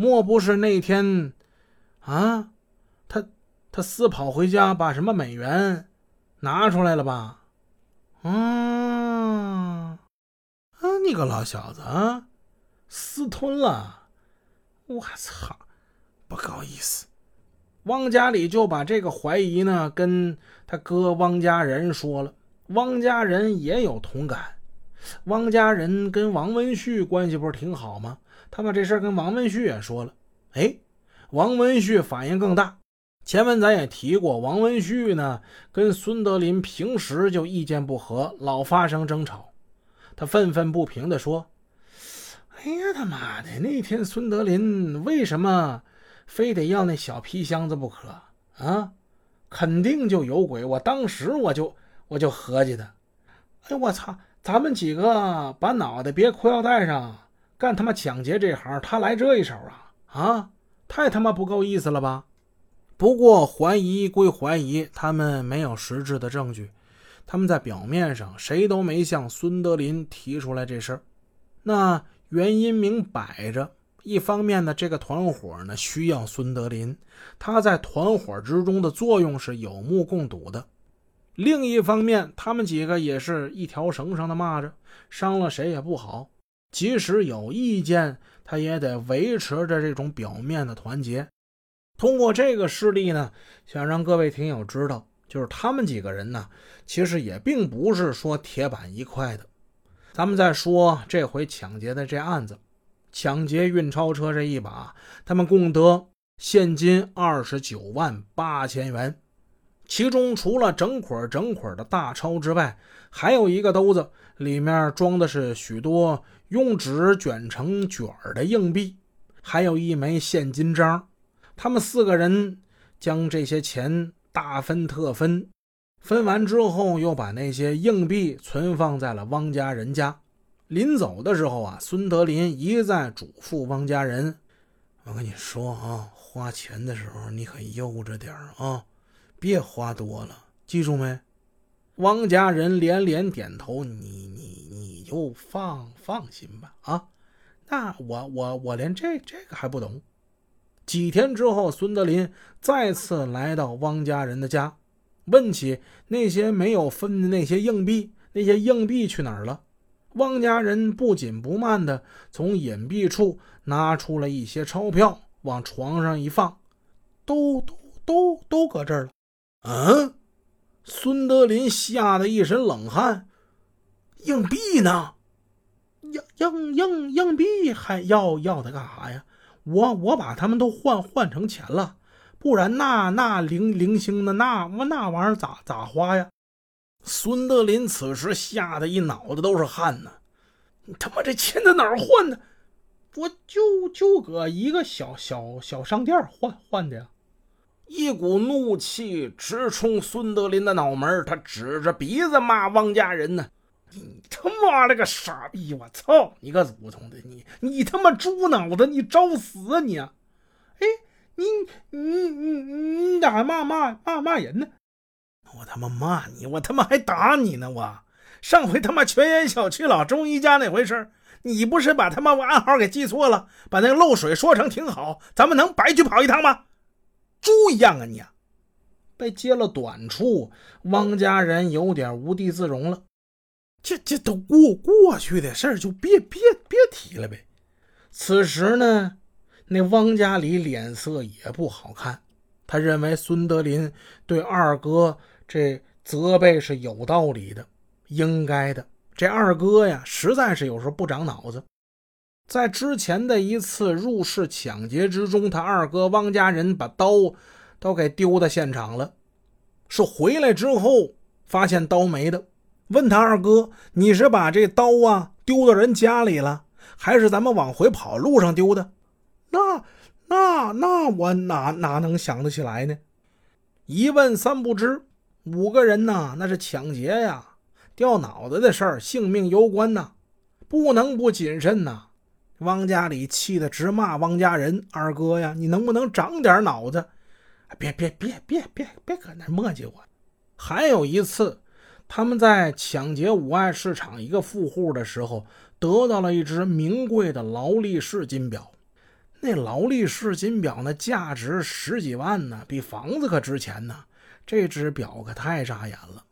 莫不是那天啊，他他私跑回家，把什么美元拿出来了吧？啊啊！你个老小子啊，私吞了！我操，不够意思。汪家里就把这个怀疑呢，跟他哥汪家人说了。汪家人也有同感。汪家人跟王文旭关系不是挺好吗？他把这事跟王文旭也说了。哎，王文旭反应更大。前文咱也提过，王文旭呢跟孙德林平时就意见不合，老发生争吵。他愤愤不平地说：“哎呀，他妈的！那天孙德林为什么非得要那小皮箱子不可啊？肯定就有鬼！我当时我就我就合计的，哎，我操！咱们几个把脑袋别裤腰带上，干他妈抢劫这行，他来这一手啊啊！太他妈不够意思了吧！”不过怀疑归怀疑，他们没有实质的证据。他们在表面上谁都没向孙德林提出来这事儿。那原因明摆着，一方面呢，这个团伙呢需要孙德林，他在团伙之中的作用是有目共睹的；另一方面，他们几个也是一条绳上的蚂蚱，伤了谁也不好。即使有意见，他也得维持着这种表面的团结。通过这个事例呢，想让各位听友知道，就是他们几个人呢，其实也并不是说铁板一块的。咱们再说这回抢劫的这案子，抢劫运钞车这一把，他们共得现金二十九万八千元，其中除了整捆整捆的大钞之外，还有一个兜子，里面装的是许多用纸卷成卷的硬币，还有一枚现金章。他们四个人将这些钱大分特分，分完之后又把那些硬币存放在了汪家人家。临走的时候啊，孙德林一再嘱咐汪家人：“我跟你说啊，花钱的时候你可悠着点啊，别花多了，记住没？”汪家人连连点头：“你你你就放放心吧啊，那我我我连这这个还不懂。”几天之后，孙德林再次来到汪家人的家，问起那些没有分的那些硬币，那些硬币去哪儿了？汪家人不紧不慢地从隐蔽处拿出了一些钞票，往床上一放，都都都都搁这儿了。嗯，孙德林吓得一身冷汗。硬币呢？硬硬硬硬币还要要它干啥呀？我我把他们都换换成钱了，不然那那零零星的那那玩意儿咋咋花呀？孙德林此时吓得一脑子都是汗呢。你他妈这钱在哪儿换的？我就就搁一个小小小商店换换的呀！一股怒气直冲孙德林的脑门，他指着鼻子骂汪家人呢。你他妈了个傻逼！我操你个祖宗的！你你他妈猪脑子！你找死啊你！哎，你你你你咋还骂骂骂骂人呢？我他妈骂你！我他妈还打你呢！我上回他妈泉源小区老中医家那回事你不是把他妈暗号给记错了，把那个漏水说成挺好，咱们能白去跑一趟吗？猪一样啊你！被揭了短处，汪家人有点无地自容了。这这都过过去的事儿，就别别别提了呗。此时呢，那汪家里脸色也不好看。他认为孙德林对二哥这责备是有道理的，应该的。这二哥呀，实在是有时候不长脑子。在之前的一次入室抢劫之中，他二哥汪家人把刀都给丢在现场了，是回来之后发现刀没的。问他二哥：“你是把这刀啊丢到人家里了，还是咱们往回跑路上丢的？”那、那、那我哪哪能想得起来呢？一问三不知。五个人呐，那是抢劫呀，掉脑袋的事儿，性命攸关呐，不能不谨慎呐。汪家里气得直骂汪家人：“二哥呀，你能不能长点脑子？别、别、别、别、别、别搁那磨叽我。”还有一次。他们在抢劫五爱市场一个富户的时候，得到了一只名贵的劳力士金表。那劳力士金表那价值十几万呢，比房子可值钱呢。这只表可太扎眼了。